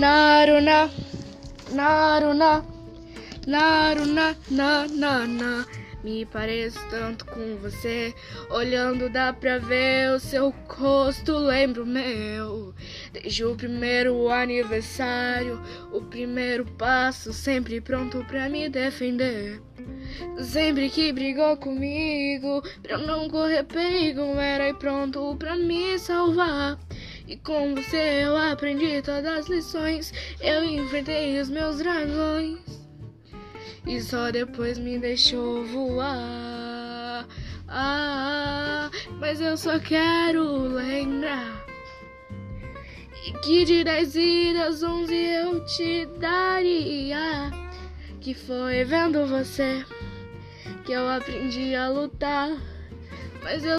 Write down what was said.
Naruna, naruna, naruna, na, na, na. Me pareço tanto com você. Olhando dá pra ver o seu rosto, lembro meu. Desde o primeiro aniversário, o primeiro passo, sempre pronto pra me defender. Sempre que brigou comigo, pra não correr perigo, era aí pronto pra me salvar. E com você eu aprendi todas as lições, eu enfrentei os meus dragões. E só depois me deixou voar. Ah, mas eu só quero lembrar. Que de dez vidas, onze eu te daria. Que foi vendo você que eu aprendi a lutar. Mas eu